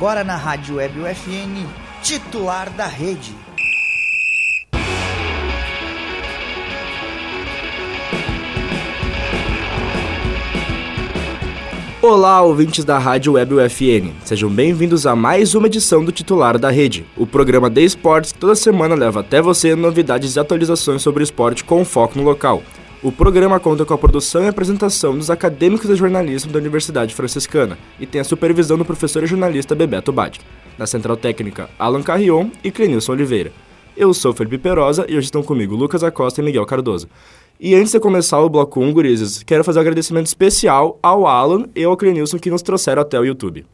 Agora na Rádio Web UFN, titular da rede. Olá, ouvintes da Rádio Web UFN. Sejam bem-vindos a mais uma edição do Titular da Rede, o programa de esportes toda semana leva até você novidades e atualizações sobre esporte com foco no local. O programa conta com a produção e apresentação dos acadêmicos de jornalismo da Universidade Franciscana e tem a supervisão do professor e jornalista Bebeto Badic. Na central técnica, Alan Carrion e Clenilson Oliveira. Eu sou Felipe Perosa e hoje estão comigo Lucas Acosta e Miguel Cardoso. E antes de começar o bloco 1, gurizes, quero fazer um agradecimento especial ao Alan e ao Clenilson que nos trouxeram até o YouTube.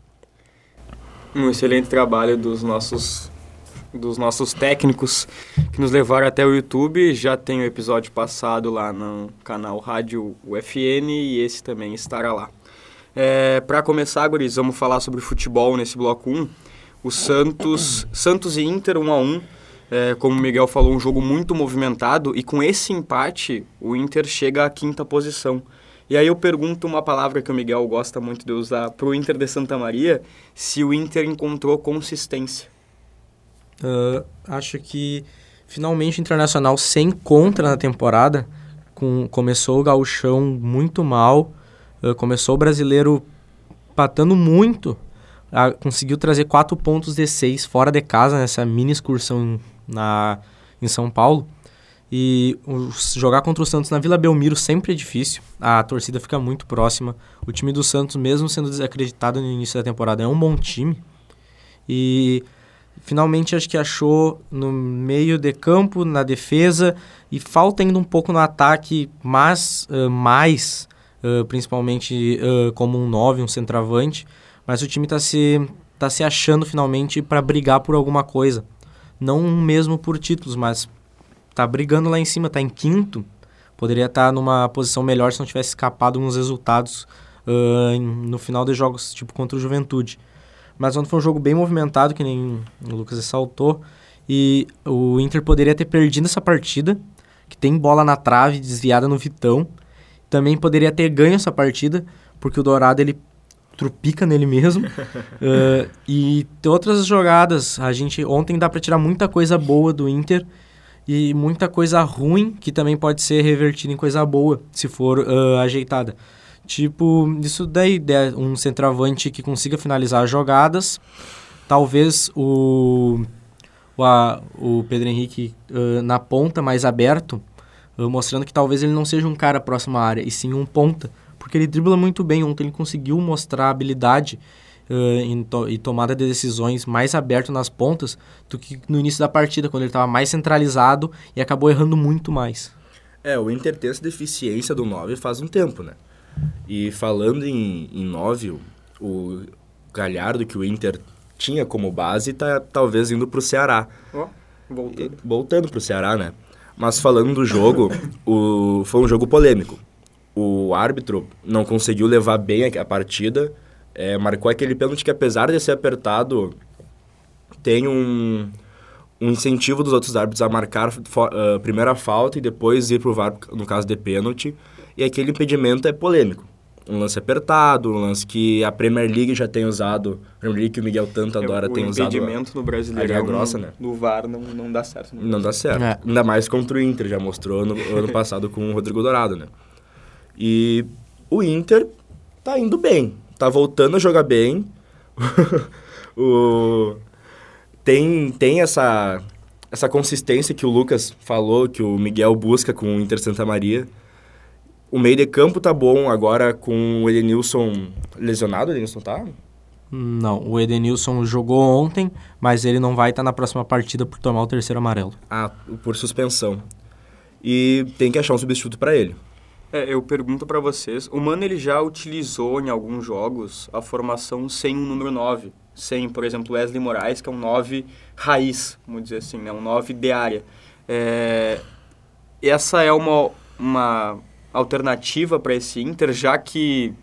Um excelente trabalho dos nossos dos nossos técnicos que nos levaram até o YouTube. Já tem o episódio passado lá no canal Rádio UFN e esse também estará lá. É, Para começar, guris, vamos falar sobre futebol nesse bloco 1. O Santos, Santos e Inter 1 a 1 é, como o Miguel falou, um jogo muito movimentado e com esse empate o Inter chega à quinta posição. E aí eu pergunto uma palavra que o Miguel gosta muito de usar para o Inter de Santa Maria, se o Inter encontrou consistência. Uh, acho que finalmente o Internacional se encontra na temporada. Com, começou o gauchão muito mal, uh, começou o brasileiro patando muito, uh, conseguiu trazer quatro pontos de seis fora de casa nessa mini excursão na, em São Paulo. E jogar contra o Santos na Vila Belmiro sempre é difícil. A torcida fica muito próxima. O time do Santos, mesmo sendo desacreditado no início da temporada, é um bom time. E finalmente acho que achou no meio de campo, na defesa, e falta ainda um pouco no ataque, mas uh, mais, uh, principalmente uh, como um 9, um centroavante. Mas o time está se, tá se achando finalmente para brigar por alguma coisa não mesmo por títulos, mas tá brigando lá em cima, tá em quinto, poderia estar tá numa posição melhor se não tivesse escapado uns resultados no final dos jogos, tipo contra o Juventude. Mas ontem foi um jogo bem movimentado, que nem o Lucas ressaltou, e o Inter poderia ter perdido essa partida, que tem bola na trave, desviada no Vitão. Também poderia ter ganho essa partida, porque o Dourado ele trupica nele mesmo. uh, e outras jogadas. A gente ontem dá para tirar muita coisa boa do Inter e muita coisa ruim que também pode ser revertida em coisa boa se for uh, ajeitada. Tipo, isso daí, um centroavante que consiga finalizar as jogadas. Talvez o, o, a, o Pedro Henrique uh, na ponta mais aberto, mostrando que talvez ele não seja um cara próximo à área, e sim um ponta porque ele dribla muito bem. Ontem ele conseguiu mostrar habilidade uh, to e tomada de decisões mais aberto nas pontas do que no início da partida, quando ele estava mais centralizado e acabou errando muito mais. É, o Inter tem essa deficiência do 9 faz um tempo, né? E falando em, em 9, o Galhardo que o Inter tinha como base está talvez indo para o Ceará. Oh, voltando. E, voltando para o Ceará, né? Mas falando do jogo, o, foi um jogo polêmico o árbitro não conseguiu levar bem a, a partida, é, marcou aquele pênalti que, apesar de ser apertado, tem um, um incentivo dos outros árbitros a marcar uh, primeiro a falta e depois ir para o VAR, no caso de pênalti, e aquele impedimento é polêmico. Um lance apertado, um lance que a Premier League já tem usado, a Premier League que o Miguel tanto é, adora é, tem usado. O impedimento no brasileiro grossa, né? no VAR não, não dá certo. Não dá certo. É. Ainda mais contra o Inter, já mostrou no ano passado com o Rodrigo Dourado, né? E o Inter tá indo bem, tá voltando a jogar bem. o tem tem essa essa consistência que o Lucas falou, que o Miguel busca com o Inter Santa Maria. O meio de campo tá bom agora com o Edenilson lesionado, o Edenilson tá? Não, o Edenilson jogou ontem, mas ele não vai estar tá na próxima partida por tomar o terceiro amarelo. Ah, por suspensão. E tem que achar um substituto para ele. É, eu pergunto para vocês, o Mano ele já utilizou em alguns jogos a formação sem um número 9, sem, por exemplo, Wesley Moraes, que é um 9 raiz, vamos dizer assim, né? um 9 de área. É, essa é uma, uma alternativa para esse Inter, já que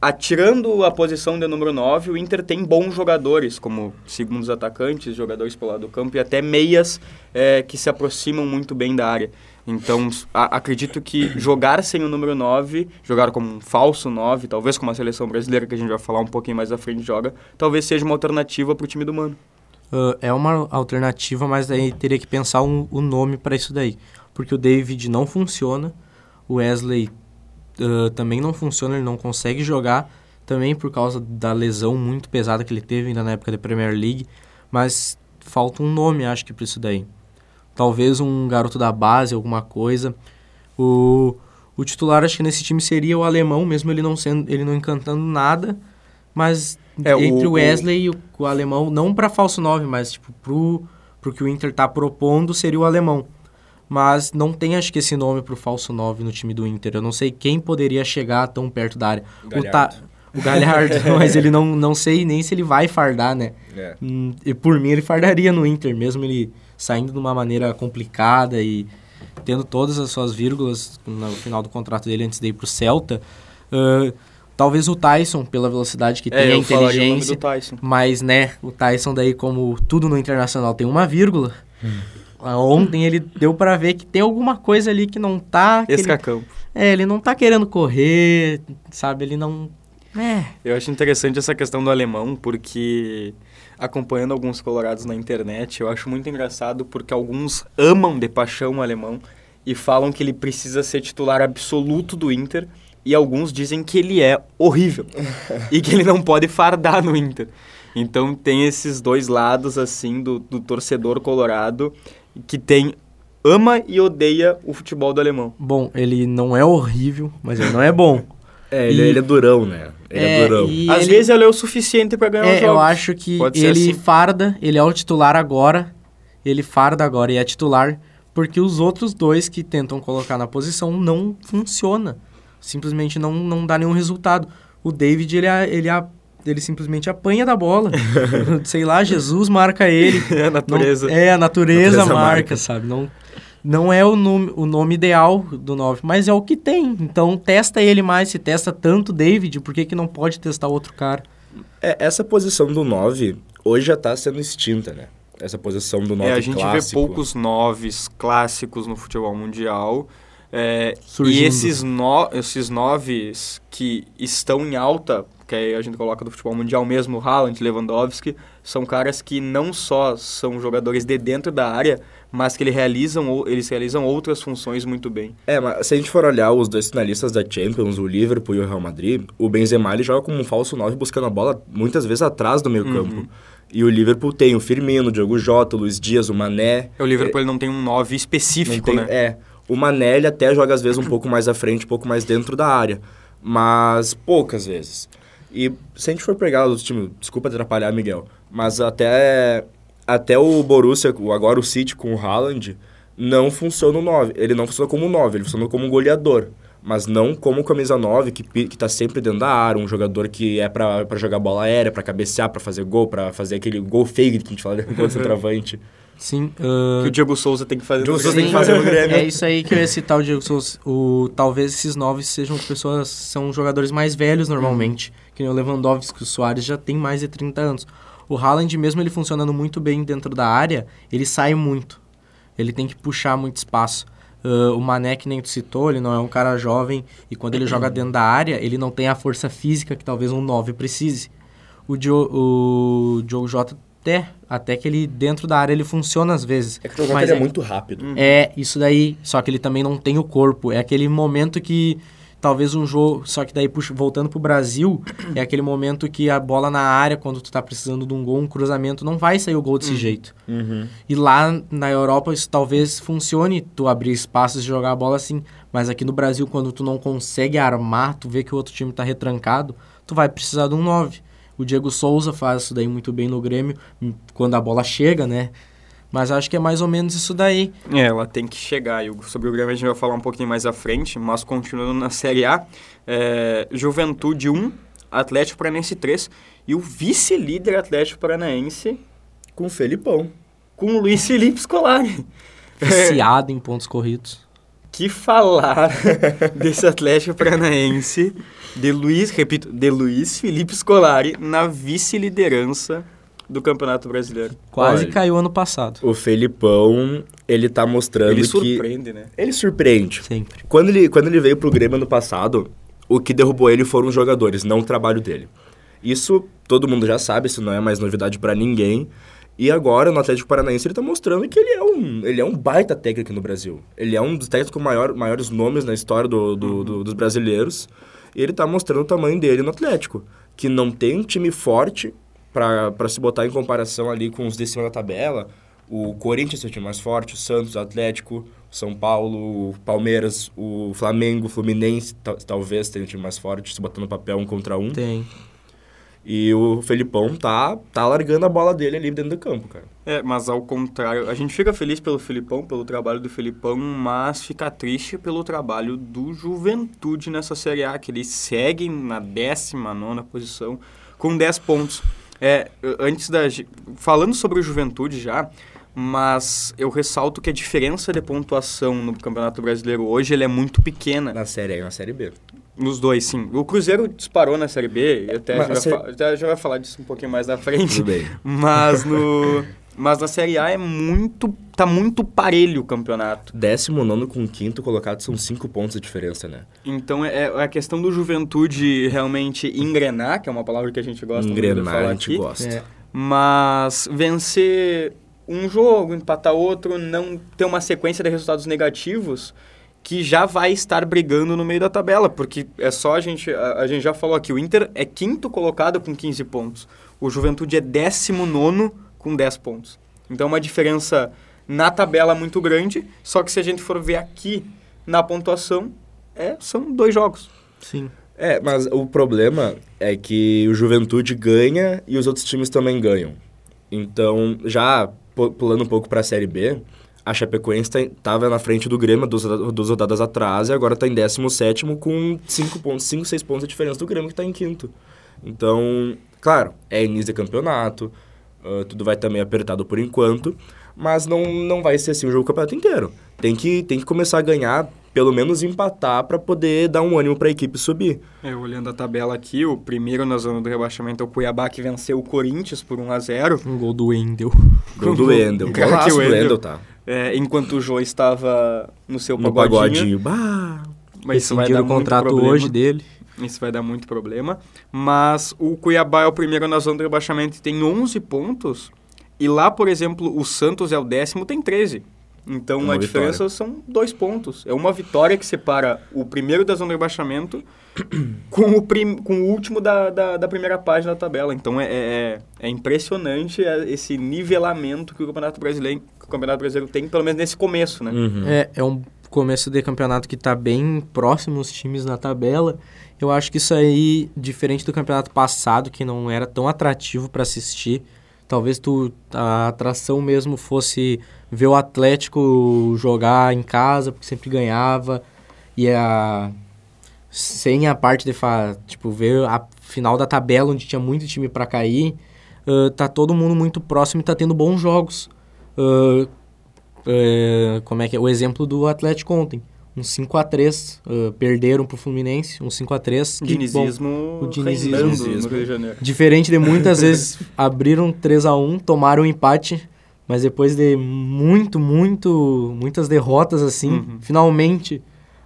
atirando a posição de número 9, o Inter tem bons jogadores, como segundos atacantes, jogadores pelo lado do campo e até meias é, que se aproximam muito bem da área. Então, a, acredito que jogar sem o número 9, jogar como um falso 9, talvez como a seleção brasileira, que a gente vai falar um pouquinho mais à frente, joga, talvez seja uma alternativa para o time do Mano. Uh, é uma alternativa, mas aí teria que pensar o um, um nome para isso daí. Porque o David não funciona, o Wesley uh, também não funciona, ele não consegue jogar, também por causa da lesão muito pesada que ele teve ainda na época da Premier League, mas falta um nome, acho que, para isso daí. Talvez um garoto da base, alguma coisa. O, o titular, acho que nesse time seria o alemão, mesmo ele não sendo, ele não encantando nada, mas é, entre o, Wesley e o, o alemão, não para falso 9, mas tipo, pro, pro que o Inter tá propondo, seria o alemão mas não tem acho que esse nome pro falso 9 no time do Inter. Eu não sei quem poderia chegar tão perto da área. Galhardo. O, ta, o Galhardo, mas ele não, não sei nem se ele vai fardar, né? É. Hum, e por mim ele fardaria no Inter, mesmo ele saindo de uma maneira complicada e tendo todas as suas vírgulas no final do contrato dele antes de ir pro Celta. Uh, talvez o Tyson, pela velocidade que é, tem, a inteligência. Mas, né, o Tyson daí, como tudo no Internacional tem uma vírgula... Hum Ontem ele deu para ver que tem alguma coisa ali que não tá... Escacampo. Ele, é, ele não tá querendo correr, sabe? Ele não... É. Eu acho interessante essa questão do alemão, porque acompanhando alguns colorados na internet, eu acho muito engraçado porque alguns amam de paixão o alemão e falam que ele precisa ser titular absoluto do Inter e alguns dizem que ele é horrível e que ele não pode fardar no Inter. Então tem esses dois lados assim do, do torcedor colorado que tem ama e odeia o futebol do alemão. Bom, ele não é horrível, mas ele não é bom. é, ele, e... ele, é durão, né? Ele é, é durão. Às ele... vezes ele é o suficiente para ganhar é, os jogos. Eu acho que Pode ele assim. farda, ele é o titular agora, ele farda agora e é titular, porque os outros dois que tentam colocar na posição não funciona. Simplesmente não, não dá nenhum resultado. O David, ele, é, ele é ele simplesmente apanha da bola. Sei lá, Jesus marca ele. É a natureza. Não, é, a natureza, natureza marca, marca, sabe? Não, não é o nome, o nome ideal do 9, mas é o que tem. Então testa ele mais. Se testa tanto David, por que, que não pode testar outro cara? É, essa posição do 9 hoje já está sendo extinta, né? Essa posição do 9 é, a gente clássico. vê poucos 9 clássicos no futebol mundial. É, e esses, no, esses noves que estão em alta que a gente coloca do futebol mundial mesmo, Haaland, Lewandowski, são caras que não só são jogadores de dentro da área, mas que eles realizam, eles realizam outras funções muito bem. É, mas se a gente for olhar os dois finalistas da Champions, o Liverpool e o Real Madrid, o Benzema ele joga como um falso 9 buscando a bola muitas vezes atrás do meio uhum. campo. E o Liverpool tem o Firmino, o Diogo Jota, o Luiz Dias, o Mané. O Liverpool é, ele não tem um 9 específico, tem, né? É. O Mané ele até joga às vezes um pouco mais à frente, um pouco mais dentro da área. Mas poucas vezes. E se a gente for pegar os times, desculpa atrapalhar, Miguel, mas até, até o Borussia, agora o City com o Haaland, não funciona o 9. Ele não funciona como 9, ele funciona como um goleador. Mas não como camisa 9, que, que tá sempre dentro da área, um jogador que é para jogar bola aérea, para cabecear, para fazer gol, para fazer aquele gol fake que a gente fala de centroavante. Sim. Uh... Que o Diego Souza tem que fazer. O Diego Souza tem que fazer no Grêmio. É isso aí que eu ia citar o Diego Souza. O, talvez esses nove sejam pessoas, são jogadores mais velhos normalmente. Que nem o Lewandowski, o Soares já tem mais de 30 anos. O Haaland, mesmo ele funcionando muito bem dentro da área, ele sai muito. Ele tem que puxar muito espaço. Uh, o Mané, que nem tu citou, ele não é um cara jovem e quando ele joga dentro da área, ele não tem a força física que talvez um 9 precise. O, Dio, o Diogo Jota até, até que ele dentro da área ele funciona às vezes. É que o mas é, é muito rápido. É, isso daí, só que ele também não tem o corpo. É aquele momento que talvez um jogo, só que daí puxa, voltando pro Brasil, é aquele momento que a bola na área quando tu tá precisando de um gol, um cruzamento, não vai sair o gol desse uhum. jeito. Uhum. E lá na Europa isso talvez funcione tu abrir espaços e jogar a bola assim, mas aqui no Brasil quando tu não consegue armar, tu vê que o outro time tá retrancado, tu vai precisar de um 9. O Diego Souza faz isso daí muito bem no Grêmio, quando a bola chega, né? Mas acho que é mais ou menos isso daí. É, ela tem que chegar. E sobre o Grêmio a gente vai falar um pouquinho mais à frente, mas continuando na Série A, é, Juventude 1, Atlético Paranaense 3 e o vice-líder Atlético Paranaense com o Felipão. Com o Luiz Felipe Scolari. Viciado em pontos corridos que falar desse Atlético Paranaense de Luiz, repito, de Luiz Felipe Scolari na vice-liderança do Campeonato Brasileiro. Quase Olha. caiu ano passado. O Felipão, ele tá mostrando Ele que... surpreende, né? Ele surpreende. Sempre. Quando ele, quando ele veio pro Grêmio ano passado, o que derrubou ele foram os jogadores, não o trabalho dele. Isso todo mundo já sabe, isso não é mais novidade pra ninguém. E agora, no Atlético Paranaense, ele tá mostrando que ele é um, ele é um baita técnico no Brasil. Ele é um dos técnicos com maior, maiores nomes na história do, do- do- dos brasileiros. E ele tá mostrando o tamanho dele no Atlético. Que não tem um time forte pra pra se botar em comparação ali com os de cima da tabela. O Corinthians é o time mais forte, o Santos, o Atlético, o São Paulo, o Palmeiras, o Flamengo, o Fluminense, tal- talvez tenha um time mais forte, se botar no papel um contra um. Tem. E o Felipão tá, tá largando a bola dele ali dentro do campo, cara. É, mas ao contrário, a gente fica feliz pelo Filipão, pelo trabalho do Filipão, mas fica triste pelo trabalho do Juventude nessa Série A, que eles seguem na 19 posição com 10 pontos. É, antes da. Falando sobre o Juventude já, mas eu ressalto que a diferença de pontuação no Campeonato Brasileiro hoje ele é muito pequena. Na Série A e na Série B. Nos dois, sim. O Cruzeiro disparou na Série B, e até, já, Série- já vai falar disso um pouquinho mais na frente. Tudo bem. Mas no. Mas na Série A é muito. tá muito parelho o campeonato. Décimo nono com quinto colocado são cinco pontos de diferença, né? Então é, é a questão do juventude realmente engrenar, que é uma palavra que a gente gosta muito de Engrenar, falar a gente aqui. gosta. É. Mas vencer um jogo, empatar outro, não ter uma sequência de resultados negativos que já vai estar brigando no meio da tabela, porque é só a gente, a, a gente já falou aqui, o Inter é quinto colocado com 15 pontos, o Juventude é décimo nono com 10 pontos. Então é uma diferença na tabela muito grande, só que se a gente for ver aqui na pontuação, é, são dois jogos. Sim. É, mas o problema é que o Juventude ganha e os outros times também ganham. Então, já pu- pulando um pouco pra Série B, a Chapecoense tá- tava na frente do Grêmio duas, duas rodadas atrás e agora tá em 17 com 5 pontos, 5, 6 pontos de diferença do Grêmio que tá em quinto. Então, claro, é início de campeonato, ah, tudo vai estar meio apertado por enquanto, mas não, não vai ser assim o jogo do campeonato inteiro. Tem que, tem que começar a ganhar, pelo menos empatar, para poder dar um ânimo para a equipe subir. É, olhando a tabela aqui, o primeiro na zona do rebaixamento é o Cuiabá, que venceu o Corinthians por 1 a 0 Um gol do Wendel. Gol do Wendel. Caraca, Golaço do Wendel. Wendel, tá. é, enquanto o Jô estava no seu No pagodinho. pagodinho. Bah! Mas isso vai dar o contrato hoje dele. Isso vai dar muito problema. Mas o Cuiabá é o primeiro na zona do rebaixamento e tem 11 pontos. E lá, por exemplo, o Santos é o décimo, tem 13. Então Uma a diferença vitória. são dois pontos. É uma vitória que separa o primeiro da zona do rebaixamento com o, prim, com o último da, da, da primeira página da tabela. Então é, é, é impressionante é, esse nivelamento que o Campeonato Brasileiro, que o Campeonato Brasileiro tem, pelo menos nesse começo, né? Uhum. É, é um começo de campeonato que tá bem próximo os times na tabela. Eu acho que isso aí, diferente do campeonato passado, que não era tão atrativo para assistir, talvez tu, a atração mesmo fosse ver o Atlético jogar em casa, porque sempre ganhava, e a sem a parte de tipo ver a final da tabela onde tinha muito time para cair, ah, tá todo mundo muito próximo e tá tendo bons jogos. Ah, é, como é que é? O exemplo do Atlético ontem. Um 5x3. uh, perderam pro Fluminense. Um 5x3. O que, bom, dinizismo, o dinizismo. no Dinizismo. Rio de Janeiro. diferente de muitas vezes abriram 3x1, tomaram um empate. Mas depois de muito, muito, muitas derrotas assim, Uhum. finalmente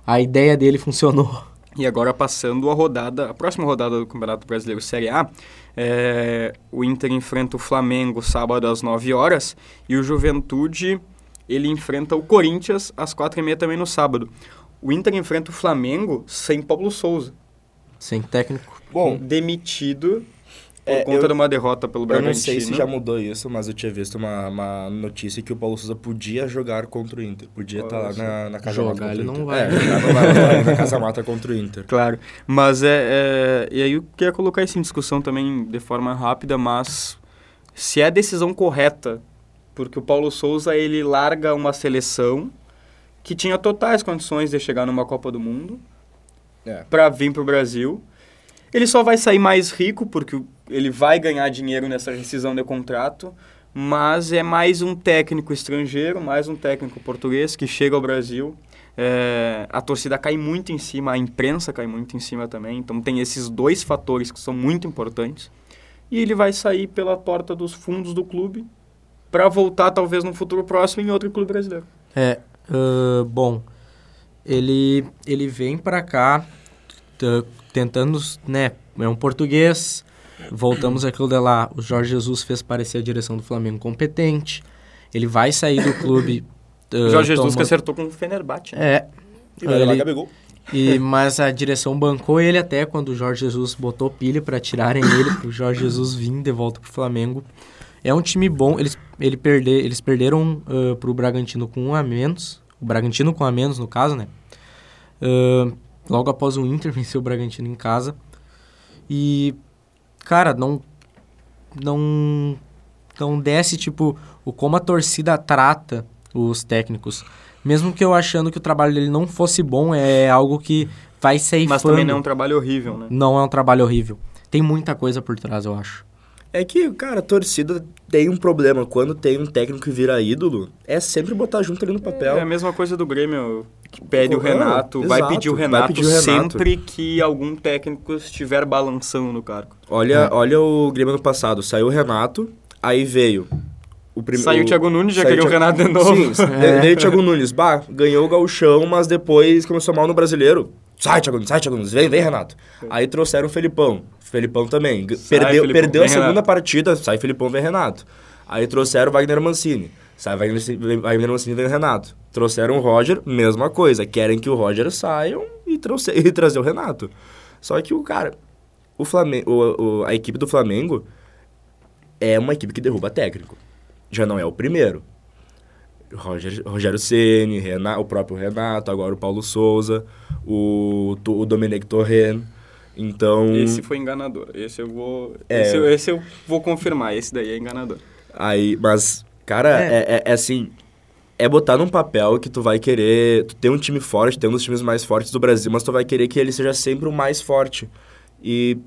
a ideia dele funcionou. E agora passando a rodada, a próxima rodada do Campeonato Brasileiro Série A, é, o Inter enfrenta o Flamengo sábado às 9 horas e o Juventude ele enfrenta o Corinthians às 4 e meia também no sábado. O Inter enfrenta o Flamengo sem Paulo Souza, Sem técnico. Bom, demitido por É, conta eu- de uma derrota pelo eu Bragantino. não sei se já mudou isso, mas eu tinha visto uma, uma notícia que o Paulo Souza podia jogar contra o Inter. Podia estar lá Olha na, na casa Jogar mata contra ele o não vai. É, jogar não vai, tá na casa mata contra o Inter. Claro, mas é, é- E aí eu queria colocar isso em discussão também de forma rápida, mas se é a decisão correta, porque o Paulo Souza ele larga uma seleção que tinha totais condições de chegar numa Copa do Mundo É. para vir para o Brasil. Ele só vai sair mais rico porque ele vai ganhar dinheiro nessa rescisão de contrato, mas é mais um técnico estrangeiro, mais um técnico português que chega ao Brasil. É, a torcida cai muito em cima, a imprensa cai muito em cima também. Então tem esses dois fatores que são muito importantes. E ele vai sair pela porta dos fundos do clube para voltar talvez no futuro próximo em outro clube brasileiro. É, uh, bom, ele ele vem para cá tentando, né, é um português. Voltamos aquilo de lá, o Jorge Jesus fez parecer a direção do Flamengo competente. Ele vai sair do clube Uh, Jorge Jesus toma... que acertou com o Fenerbahçe. Né? É. E vai ele... Gabigol. E, mas a direção bancou ele até quando o Jorge Jesus botou pilha para tirarem ele, para o Jorge Jesus vir de volta para o Flamengo. É um time bom, eles, ele perder, eles perderam uh, para o Bragantino com um a menos, o Bragantino com um a menos no caso, né? Uh, logo após o Inter vencer o Bragantino em casa. E, cara, não, não, não desce, tipo, o como a torcida trata os técnicos. Mesmo que eu achando que o trabalho dele não fosse bom, é algo que vai ser Mas também não é um trabalho horrível, né? Não é um trabalho horrível. Tem muita coisa por trás, eu acho. É que, cara, a torcida tem um problema. Quando tem um técnico que vira ídolo, é sempre botar junto ali no papel. É a mesma coisa do Grêmio, que pede o Renato, vai, pedir o Renato pedir o Renato sempre que algum técnico estiver balançando no cargo. Olha, é. olha o Grêmio no passado. Saiu o Renato, aí veio o prim... Saiu o Thiago Nunes, já queria o Renato de novo. Sim, é. o Thiago Nunes. Bah, ganhou o gauchão, mas depois começou mal no brasileiro. Sai, Thiago Nunes, sai, Thiago Nunes. Vem, vem, Renato. Aí trouxeram o Felipão. Felipão também. Sai, perdeu Felipão, perdeu a segunda Renato. partida, sai Felipão, vem Renato. Aí trouxeram o Wagner Mancini. Sai Wagner, Wagner Mancini, vem Renato. Trouxeram o Roger, mesma coisa. Querem que o Roger saia e, trouxe, e trazer o Renato. Só que o cara, o Flamengo, o, o, a equipe do Flamengo é uma equipe que derruba técnico já não é o primeiro. Roger, Rogério Ceni, o próprio Renato, agora o Paulo Souza, o, o Dominic Torren. Então. Esse foi enganador. Esse eu vou. É, esse, esse, eu vou confirmar. Esse daí é enganador. Aí, mas, cara, é. É, é, é, assim. É botar num papel que tu vai querer. Tu tem um time forte, tem um dos times mais fortes do Brasil, mas tu vai querer que ele seja sempre o mais forte. E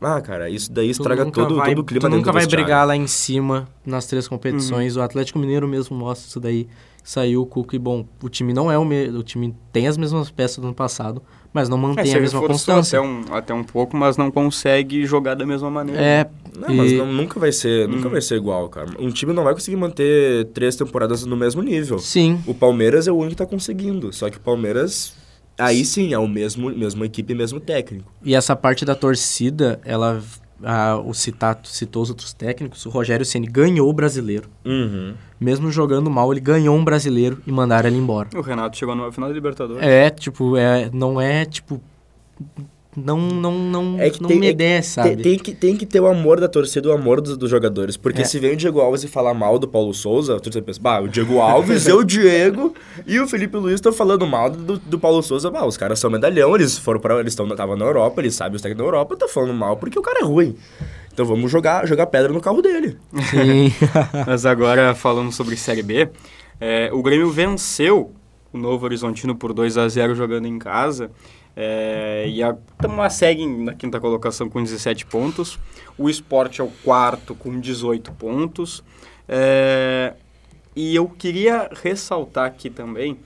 ah, cara, isso daí estraga todo, vai, todo o clima tu nunca vai brigar lá em cima nas três competições. Uhum. O Atlético Mineiro mesmo mostra isso daí. Saiu o Cuca e, bom, o time não é o mesmo. O time tem as mesmas peças do ano passado, mas não mantém é, a mesma constância. Até um, até um pouco, mas não consegue jogar da mesma maneira. É. Não, e... mas não, nunca vai ser, nunca uhum. vai ser igual, cara. Um time não vai conseguir manter três temporadas no mesmo nível. Sim. O Palmeiras é o único que tá conseguindo. Só que o Palmeiras Aí sim, é o mesmo, mesmo equipe, mesmo técnico. E essa parte da torcida, ela a, o Citato citou os outros técnicos, o Rogério Ceni ganhou o brasileiro. Uhum. Mesmo jogando mal, ele ganhou um brasileiro e mandaram ele embora. O Renato chegou na final da Libertadores. É, tipo, é, não é tipo não não não, é que não tem, me é, sabe? Tem, tem, que, tem que ter o amor da torcida, o amor dos, dos jogadores. Porque é. se vem o Diego Alves e falar mal do Paulo Souza, a torcida pensa, bah, o Diego Alves é o Diego e o Felipe Luiz estão falando mal do, do Paulo Souza. Bah, os caras são medalhão, eles foram para eles estavam na Europa, eles sabem os técnicos da Europa, tá falando mal porque o cara é ruim. Então vamos jogar, jogar pedra no carro dele. Sim. Mas agora, falando sobre Série B, é, o Grêmio venceu o Novo Horizontino por 2 a 0 jogando em casa. É, e a Tama segue na quinta colocação com 17 pontos. O esporte é o quarto com 18 pontos. É, e eu queria ressaltar aqui também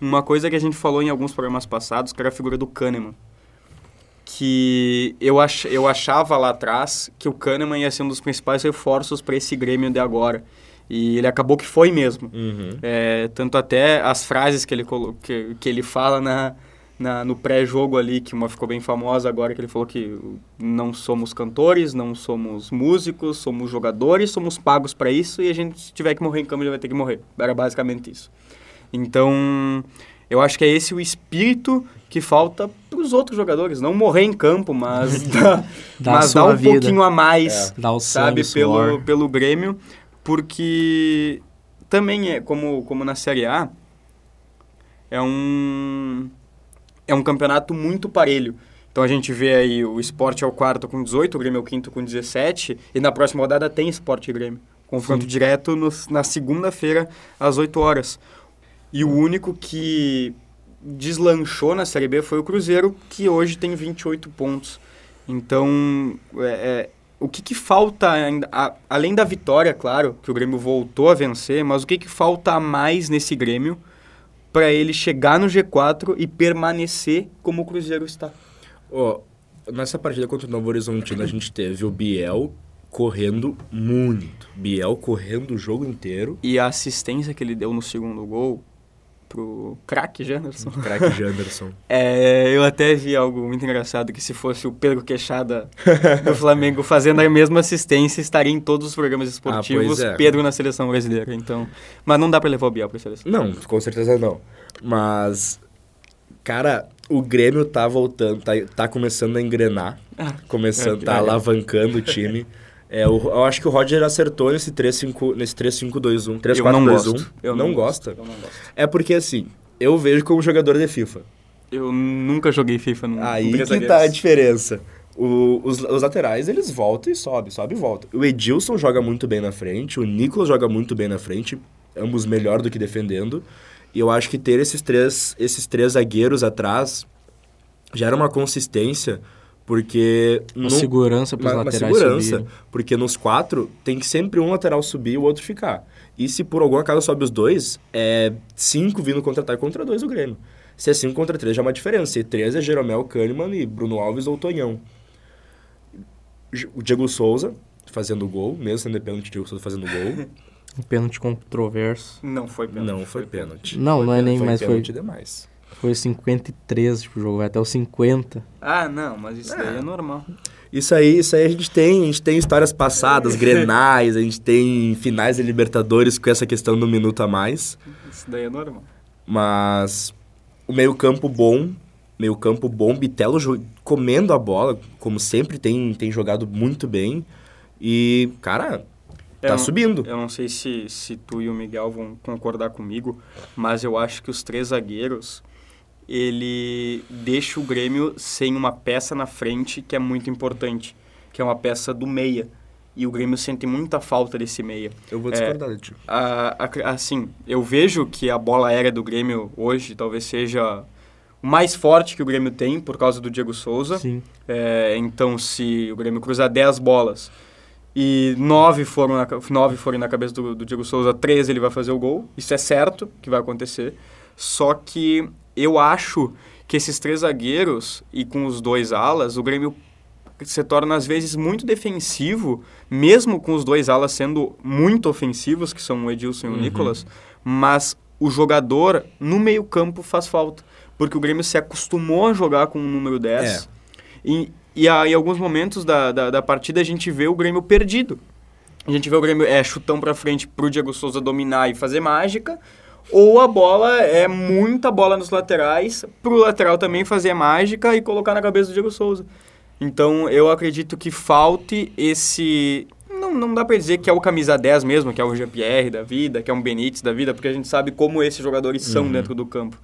uma coisa que a gente falou em alguns programas passados, que era a figura do Kahneman. Que eu, ach, eu achava lá atrás que o Kahneman ia ser um dos principais reforços para esse Grêmio de agora. E ele acabou que foi mesmo. Uhum. É, tanto até as frases que ele, que, que ele fala na, na, no pré-jogo ali, que uma ficou bem famosa agora, que ele falou que não somos cantores, não somos músicos, somos jogadores, somos pagos para isso e a gente, se tiver que morrer em campo, já vai ter que morrer. Era basicamente isso. Então, eu acho que é esse o espírito que falta para os outros jogadores. Não morrer em campo, mas dar, mas dar um vida. pouquinho a mais, é. sabe, pelo, pelo Grêmio. Porque também é, como, como na Série A, é um é um campeonato muito parelho. Então a gente vê aí o esporte é o quarto com 18, o Grêmio é o quinto com 17, e na próxima rodada tem esporte e Grêmio. Confronto Sim. direto no, na segunda-feira, às 8 horas. E o único que deslanchou na Série B foi o Cruzeiro, que hoje tem 28 pontos. Então, é, é, o que, que falta, ainda, a, além da vitória, claro, que o Grêmio voltou a vencer, mas o que, que falta a mais nesse Grêmio para ele chegar no G4 e permanecer como o Cruzeiro está. Ó, nessa partida contra o Novo Horizontino, a gente teve o Biel correndo muito. Biel correndo o jogo inteiro. E a assistência que ele deu no segundo gol pro craque Janderson. Craque Janderson. É, eu até vi algo muito engraçado, que se fosse o Pedro Queixada do Flamengo fazendo a mesma assistência, estaria em todos os programas esportivos, é. Pedro na seleção brasileira. Então, mas não dá pra levar o Biel pra seleção. Não, com certeza não. Mas, cara, o Grêmio tá voltando, tá, tá começando a engrenar. começando, é, tá é. alavancando o time. É, o- eu acho que o Roger acertou nesse 3-5, nesse 3-5-2-1. Eu não 3-4-2-1. gosto. Eu não, não gosta? Eu não gosto. É porque, assim, eu vejo como jogador de FIFA. Eu nunca joguei FIFA no Aí três que tá a diferença. O- os, os laterais, eles voltam e sobem, sobe e volta. O Edilson joga muito bem na frente, o Nicolas joga muito bem na frente, ambos melhor do que defendendo. E eu acho que ter esses três, esses três zagueiros atrás gera uma consistência, porque... Uma no- segurança para os uma, uma laterais segurança, subirem. porque nos quatro tem que sempre um lateral subir e o outro ficar. E se por algum acaso sobe os dois, é cinco vindo contra-ataque contra dois o Grêmio. Se é cinco contra três já é uma diferença. Se é três é Jeromel, Kahneman e Bruno Alves ou Tonhão. O Diego Souza fazendo gol, mesmo sendo de pênalti, o Diego Souza fazendo gol. Um pênalti controverso. Não foi pênalti. Não foi pênalti. Não, não é nem foi mais, foi, pênalti demais. Foi 53, tipo, o jogo vai até os 50. Ah, não, mas isso daí é normal. Isso aí, isso aí a gente tem, a gente tem histórias passadas, grenais, a gente tem finais de Libertadores com essa questão do minuto a mais. Isso daí é normal. Mas o meio-campo bom, meio-campo bom, Bitelo comendo a bola, como sempre tem, tem jogado muito bem. E, cara, Eu tá não- subindo. Eu não sei se, se tu e o Miguel vão concordar comigo, mas eu acho que os três zagueiros, ele deixa o Grêmio sem uma peça na frente que é muito importante, que é uma peça do meia. E o Grêmio sente muita falta desse meia. Eu vou É. discordar ti. A- a- assim, eu vejo que a bola aérea do Grêmio hoje talvez seja o mais forte que o Grêmio tem por causa do Diego Souza. Sim. É, então, se o Grêmio cruzar 10 bolas e 9 foram na, nove forem na cabeça do, do Diego Souza, 13 ele vai fazer o gol. Isso é certo que vai acontecer. Só que eu acho que esses três zagueiros e com os dois alas, o Grêmio se torna às vezes muito defensivo, mesmo com os dois alas sendo muito ofensivos, que são o Edilson e o Nicolas, mas o jogador no meio-campo faz falta. Porque o Grêmio se acostumou a jogar com o número 10. E, e a- em alguns momentos da, da, da partida a gente vê o Grêmio perdido. A gente vê o Grêmio é, chutão pra frente pro Diego Souza dominar e fazer mágica. Ou a bola é muita bola nos laterais, pro lateral também fazer mágica e colocar na cabeça do Diego Souza. Então eu acredito que falte esse. Não, não dá pra dizer que é o camisa 10 mesmo, que é o Jean-Pierre da vida, que é um Benítez da vida, porque a gente sabe como esses jogadores são dentro do campo.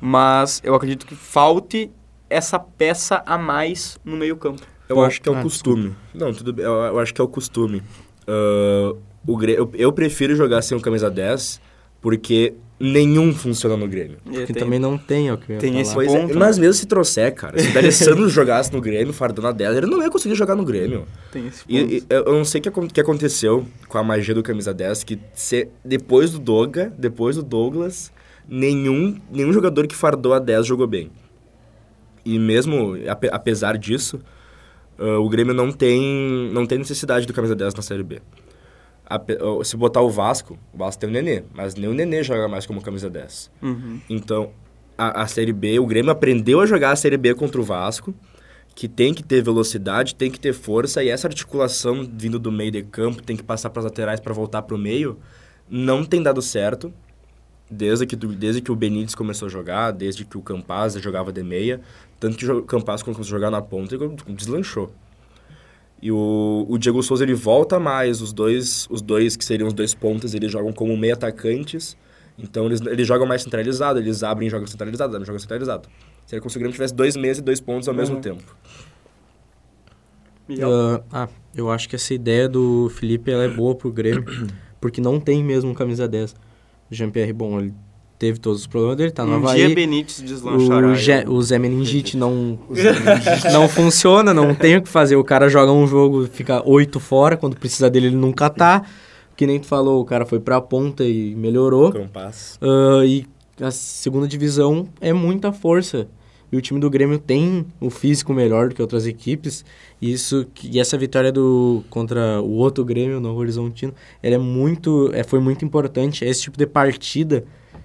Mas eu acredito que falte essa peça a mais no meio-campo. Eu Bom, acho que é o ah, costume. Não, tudo bem. Eu, eu acho que é o costume. Ah, o eu, eu prefiro jogar sem o camisa 10 porque nenhum funciona no Grêmio. Que também não tem, é o que eu tem falar. esse Pois ponto, é, né? mas mesmo se trouxer, cara, se o D'Alessandro jogasse no Grêmio, fardando a 10, ele não ia conseguir jogar no Grêmio. Tem esse ponto. E, e eu não sei o que, que aconteceu com a magia do camisa 10, que se- depois do Doga, depois do Douglas, nenhum, nenhum jogador que fardou a 10 jogou bem. E mesmo, ape- apesar disso, ah, o Grêmio não tem, não tem necessidade do camisa 10 na Série B. Ah, se botar o Vasco, o Vasco tem o Nenê, mas nem o Nenê joga mais como camisa 10. Uhum. Então, a, a Série B, o Grêmio aprendeu a jogar a Série B contra o Vasco, que tem que ter velocidade, tem que ter força, e essa articulação vindo do meio de campo, tem que passar para as laterais para voltar para o meio, não tem dado certo. Desde que, desde que o Benítez começou a jogar, desde que o Campaz jogava de meia, tanto que o Campaz começou a jogar na ponta e deslanchou. E o, o Diego Souza ele volta mais, os dois, os dois que seriam os dois pontas, eles jogam como meia atacantes, então eles, eles jogam mais centralizado, eles abrem e jogam centralizado, abrem e jogam centralizado. Seria como se o Grêmio tivesse dois meses e dois pontos ao mesmo Uhum. tempo. Miguel? Ah, eu acho que essa ideia do Felipe ela é boa pro Grêmio, porque não tem mesmo camisa 10. O Jean-Pierre, bom, ele teve todos os problemas dele, tá no um Havaí. dia Benítez deslanchará. O, Ge- o Zé Meningite não, não funciona, não tem o que fazer. O cara joga um jogo, fica oito fora, quando precisa dele ele nunca tá. Que nem tu falou, o cara foi pra ponta e melhorou. Campaz. Ah, e a segunda divisão é muita força. E o time do Grêmio tem o físico melhor do que outras equipes. E, isso, e essa vitória do, contra o outro Grêmio, no Horizontino, ela é muito, é, foi muito importante. Esse tipo de partida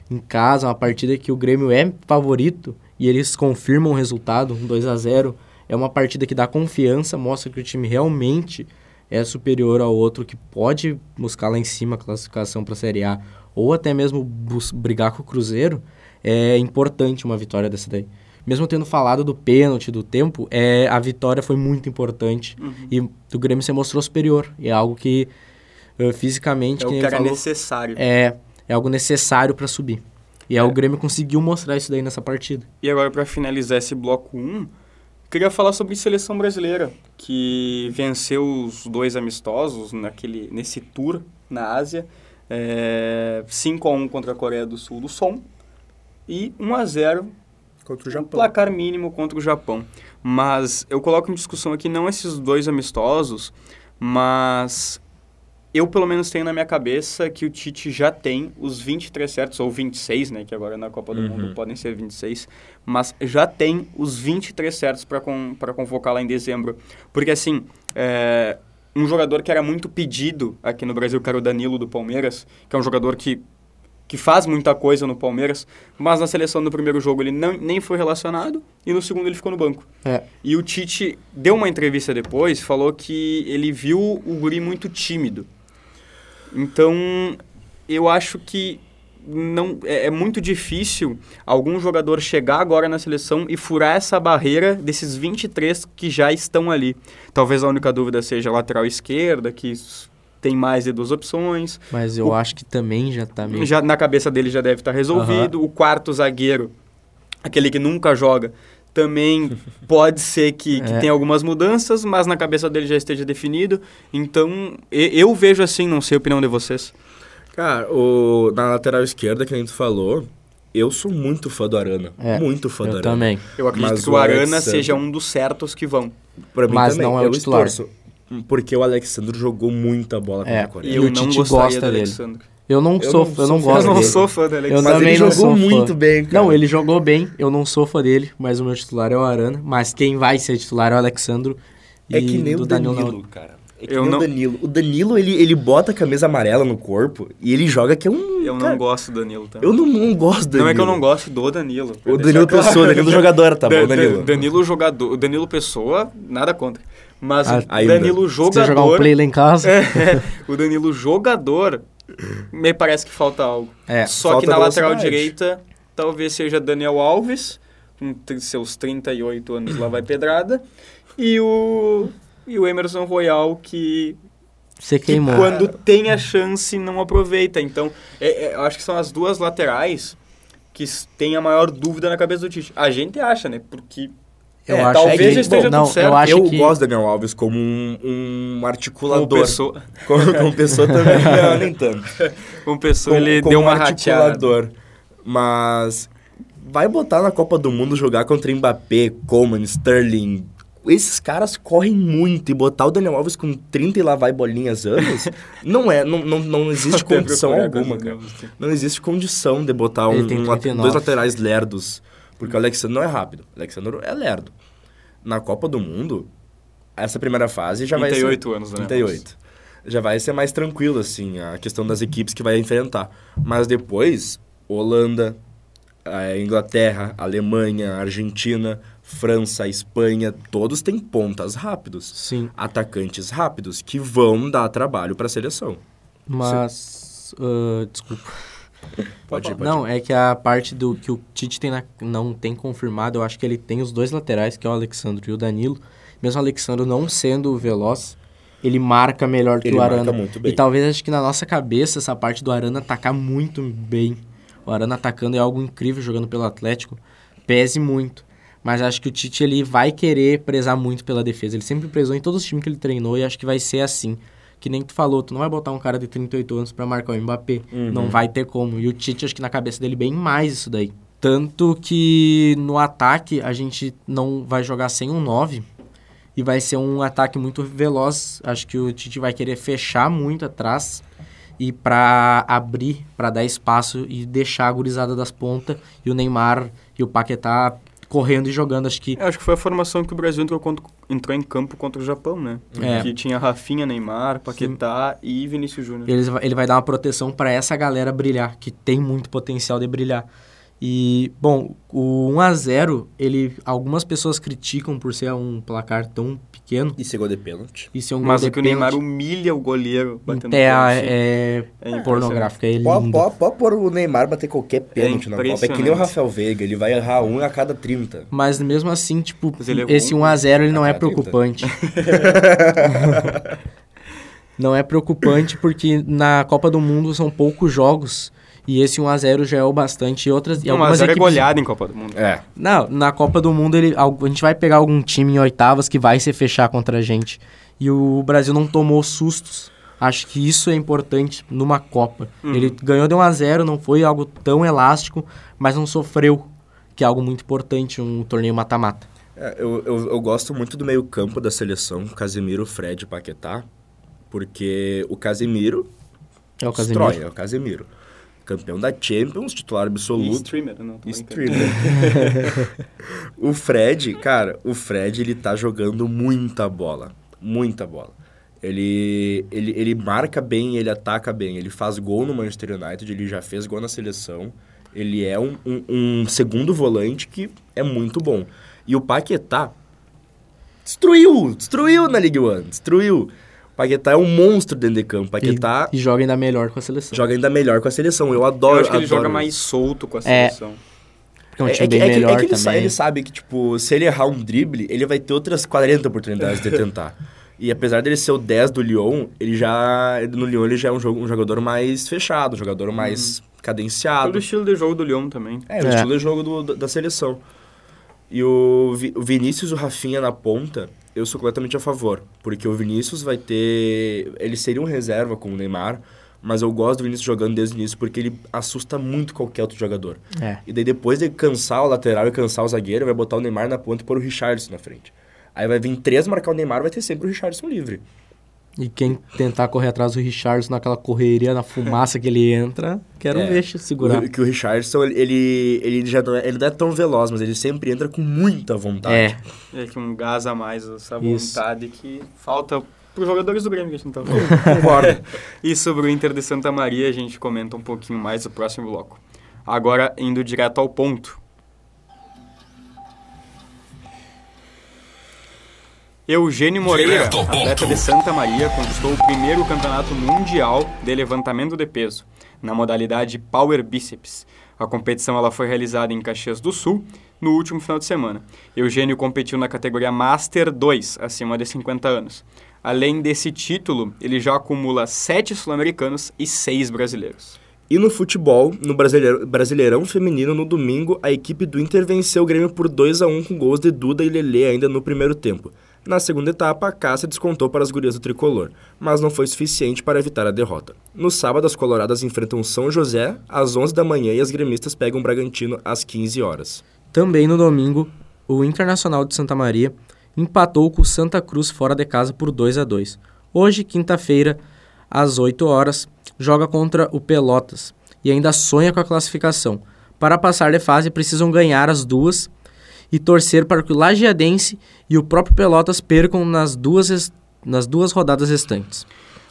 em casa, uma partida que o Grêmio é favorito e eles confirmam o resultado, um 2 a 0 É uma partida que dá confiança, mostra que o time realmente é superior ao outro, que pode buscar lá em cima a classificação para a Série A ou até mesmo brigar com o Cruzeiro. É importante uma vitória dessa daí mesmo tendo falado do pênalti, do tempo, é, a vitória foi muito importante uhum. e o Grêmio se mostrou superior. E é algo que uh, fisicamente... É o que era falou, necessário. É, é algo necessário para subir. E é. o Grêmio conseguiu mostrar isso daí nessa partida. E agora, para finalizar esse bloco 1, queria falar sobre seleção brasileira, que venceu os dois amistosos naquele, nesse tour na Ásia. É, 5 a 1 contra a Coreia do Sul do Som e 1 a 0 Contra o Japão. Um placar mínimo contra o Japão. Mas eu coloco em discussão aqui não esses dois amistosos, mas eu pelo menos tenho na minha cabeça que o Tite já tem os 23 certos, ou 26, né, que agora na Copa do uhum. Mundo podem ser 26, mas já tem os 23 certos para con convocar lá em dezembro. Porque assim, é, um jogador que era muito pedido aqui no Brasil, que era o Danilo do Palmeiras, que é um jogador que que faz muita coisa no Palmeiras, mas na seleção no primeiro jogo ele não, nem foi relacionado e no segundo ele ficou no banco. É. E o Tite deu uma entrevista depois, falou que ele viu o Guri muito tímido. Então, eu acho que não é, é, muito difícil algum jogador chegar agora na seleção e furar essa barreira desses 23 que já estão ali. Talvez a única dúvida seja a lateral esquerda, que tem mais de duas opções. Mas eu o, acho que também já está meio... Já, na cabeça dele já deve estar tá resolvido. Uhum. O quarto zagueiro, aquele que nunca joga, também pode ser que, que é. tenha algumas mudanças, mas na cabeça dele já esteja definido. Então, eu vejo assim, não sei a opinião de vocês. Cara, o, na lateral esquerda, que a gente falou, eu sou muito fã do Arana. É, muito fã do Arana. também. Eu acredito mas que o Arana seja um dos certos que vão. Pra mim mas também. não é eu o titular. Estorço porque o Alexandre jogou muita bola é, com a Coreia. E o Tite gosta dele. Eu não eu sou, não eu não gosto Eu não sou fã do Alexandre. Eu também ele jogou muito bem, cara. Não, ele jogou bem. Eu não sou fã dele, mas o meu titular é o Arana. Mas quem vai ser titular é o Alexandre. É que nem o Danilo, Danilo cara. É que eu não... o Danilo. O Danilo, ele, ele bota a camisa amarela no corpo e ele joga que é um. Eu cara, não gosto do Danilo também. Eu não, não gosto do Danilo. Não é que eu não gosto do Danilo. O Danilo claro. Pessoa, Danilo jogador, tá bom, Danilo. Danilo jogador. O Danilo Pessoa, nada contra. Mas ah, o Danilo jogador. Você jogar um play lá em casa? É, o Danilo jogador, me parece que falta algo. É, Só que na lateral direita, talvez seja Daniel Alves, com seus 38 anos lá vai pedrada. E o, e o Emerson Royal, que você queimou. Que quando tem a chance, não aproveita. Então, é, é, eu acho que são as duas laterais que tem a maior dúvida na cabeça do Tite. A gente acha, né? Porque eu é, acho talvez que, esteja bom, não, certo. Eu, acho eu que... gosto do Daniel Alves como um, um articulador. Como pessoa. Como, como pessoa também, não, nem tanto. Como pessoa, como, ele como deu uma articulador. Mas vai botar na Copa do Mundo jogar contra Mbappé, Coleman, Sterling. Esses caras correm muito e botar o Daniel Alves com 30 e lá vai bolinhas anos, não é, não, não, não existe condição alguma, cara. Não existe condição de botar um, um, dois laterais lerdos porque o Alexandre não é rápido. O Alexandre é lerdo. Na Copa do Mundo, essa primeira fase já 38 vai ser... 38 anos, né? 38. Já vai ser mais tranquilo, assim, a questão das equipes que vai enfrentar. Mas depois, Holanda, a Inglaterra, Alemanha, Argentina, França, Espanha, todos têm pontas rápidos. Sim. Atacantes rápidos que vão dar trabalho para a seleção. Mas, uh, desculpa. Pode ir, pode Não, é que a parte do que o Tite tem na, não tem confirmado, eu acho que ele tem os dois laterais, que é o Alexandre e o Danilo. Mesmo o Alexandre não sendo veloz, ele marca melhor que ele o Arana. Muito bem. E talvez acho que na nossa cabeça essa parte do Arana atacar muito bem. O Arana atacando é algo incrível jogando pelo Atlético, pese muito. Mas acho que o Tite ele vai querer prezar muito pela defesa. Ele sempre prezou em todos os times que ele treinou e acho que vai ser assim que nem tu falou, tu não vai botar um cara de 38 anos para marcar o Mbappé. Uhum. Não vai ter como. E o Tite, acho que na cabeça dele, bem mais isso daí. Tanto que no ataque a gente não vai jogar sem um 9 e vai ser um ataque muito veloz. Acho que o Tite vai querer fechar muito atrás e para abrir, para dar espaço e deixar a gurizada das pontas e o Neymar e o Paquetá correndo e jogando. Acho que Eu acho que foi a formação que o Brasil entrou, contra- entrou em campo contra o Japão, né? É. Que tinha Rafinha, Neymar, Paquetá e Vinícius Júnior. Ele, vai- ele vai dar uma proteção para essa galera brilhar, que tem muito potencial de brilhar. E, bom, o 1 a 0 ele, algumas pessoas criticam por ser um placar tão pequeno E chegou de pênalti. e ser um gol Mas de é que o Neymar pênalti. humilha o goleiro batendo É, pênalti. é, É é impressionante. pornográfico, é Pode, lindo. pode, pode pôr o Neymar bater qualquer pênalti na Copa. É que nem o. Rafael Veiga, ele vai errar um a cada 30. Mas mesmo assim, tipo, errou esse um, 1 a 0 ele não é cada 30. preocupante. não é preocupante porque na Copa do Mundo são poucos jogos e esse 1 a 0 já é o bastante e outras e Não, algumas mas era equipes goleada em Copa do Mundo. É. Não, na Copa do Mundo ele, a gente vai pegar algum time em oitavas que vai se fechar contra a gente. E o Brasil não tomou sustos. Acho que isso é importante numa Copa. Uhum. Ele ganhou de 1 a 0 não foi algo tão elástico, mas não sofreu, que é algo muito importante, um torneio mata-mata. É, eu, eu, eu gosto muito do meio campo da seleção, Casemiro, Fred e Paquetá, porque o Casemiro É o destrói, Casemiro. é o Casemiro. Campeão da Champions, titular E absoluto. streamer, não. tô brincando. Streamer. o Fred, cara, o Fred, ele tá jogando muita bola. Muita bola. Ele, ele, ele marca bem, ele ataca bem. Ele faz gol no Manchester United, ele já fez gol na seleção. Ele é um, um, um segundo volante que é muito bom. E o Paquetá destruiu, destruiu na Ligue 1, destruiu. Paquetá é um monstro dentro de campo. Paquetá E, e joga ainda melhor com a seleção. joga ainda melhor com a seleção. Eu Eu adoro acho que ele adoro joga isso. mais solto com a É. seleção. Porque é um É, time é que, bem é que- melhor é que ele, também. ele sabe que, tipo, se ele errar um drible, ele vai ter outras 40 oportunidades de tentar. E apesar dele ser o 10 do Lyon, ele já. No Lyon ele já é um, jogo, um jogador mais fechado, um jogador mais cadenciado. Todo estilo de jogo do Lyon também. É, o É. estilo de jogo do- da- da seleção. E o, Vi- o Vinícius e o Rafinha na ponta, eu sou completamente a favor. Porque o Vinícius vai ter. Ele seria um reserva com o Neymar, mas eu gosto do Vinícius jogando desde o início porque ele assusta muito qualquer outro jogador. É. E daí depois de cansar o lateral e cansar o zagueiro, vai botar o Neymar na ponta e pôr o Richardson na frente. Aí vai vir três marcar o Neymar, vai ter sempre o Richardson livre. E quem tentar correr atrás do Richardson naquela correria, na fumaça que ele entra, quero É. ver segurar. O, que o Richardson, ele, ele, já não é, ele não é tão veloz, mas ele sempre entra com muita vontade. É, É que um gás a mais, essa Isso. vontade que falta pros jogadores do Grêmio que a gente tá falando. Concordo. E sobre o Inter de Santa Maria, a gente comenta um pouquinho mais no próximo bloco. Agora, indo direto ao ponto. Eugênio Moreira, atleta de Santa Maria, conquistou o primeiro campeonato mundial de levantamento de peso, na modalidade Power Bíceps. A competição ela foi realizada em Caxias do Sul no último final de semana. Eugênio competiu na categoria Master 2, acima de 50 anos. Além desse título, ele já acumula sete sul-americanos e seis brasileiros. E no futebol, no Brasileirão, Brasileirão Feminino, no domingo, a equipe do Inter venceu o Grêmio por 2 a 1 com gols de Duda e Lelê ainda no primeiro tempo. Na segunda etapa, a Cássia descontou para as gurias do tricolor, mas não foi suficiente para evitar a derrota. No sábado, as coloradas enfrentam São José às 11 da manhã e as gremistas pegam o Bragantino às 15 horas. Também no domingo, o Internacional de Santa Maria empatou com o Santa Cruz fora de casa por 2 a 2. Hoje, quinta-feira, às 8 horas, joga contra o Pelotas e ainda sonha com a classificação. Para passar de fase, precisam ganhar as duas e torcer para que o Lagiadense e o próprio Pelotas percam nas duas, nas duas rodadas restantes.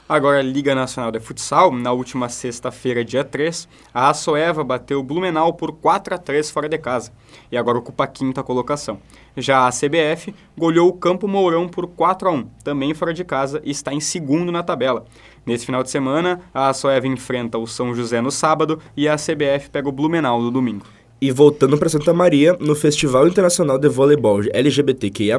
Agora, a Liga Nacional de Futsal, na última sexta-feira, dia 3, a Açoeva bateu o Blumenau por 4 a 3 fora de casa e agora ocupa a quinta colocação. Já a CBF goleou o Campo Mourão por 4 a 1, também fora de casa, e está em segundo na tabela. Nesse final de semana, a Açoeva enfrenta o São José no sábado e a CBF pega o Blumenau no domingo. E voltando para Santa Maria, no Festival Internacional de Voleibol LGBTQIA+,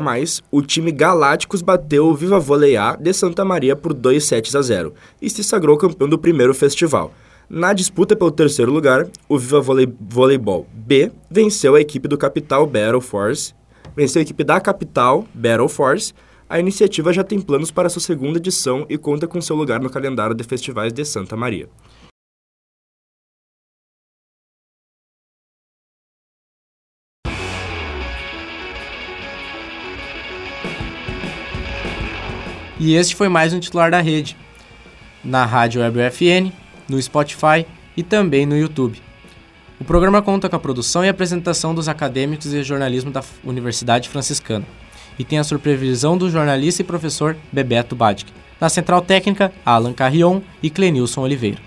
o time Galácticos bateu o Viva Volley A de Santa Maria por 2 sets a 0 e se sagrou campeão do primeiro festival. Na disputa pelo terceiro lugar, o Viva Voleibol B venceu a equipe do Capital Battle Force, venceu a equipe da Capital Battle Force. A iniciativa já tem planos para sua segunda edição e conta com seu lugar no calendário de festivais de Santa Maria. E este foi mais um titular da rede. Na Rádio Web UFN, no Spotify e também no YouTube. O programa conta com a produção e apresentação dos acadêmicos de jornalismo da Universidade Franciscana e tem a supervisão do jornalista e professor Bebeto Badic. Na central técnica, Alan Carrion e Clenilson Oliveira.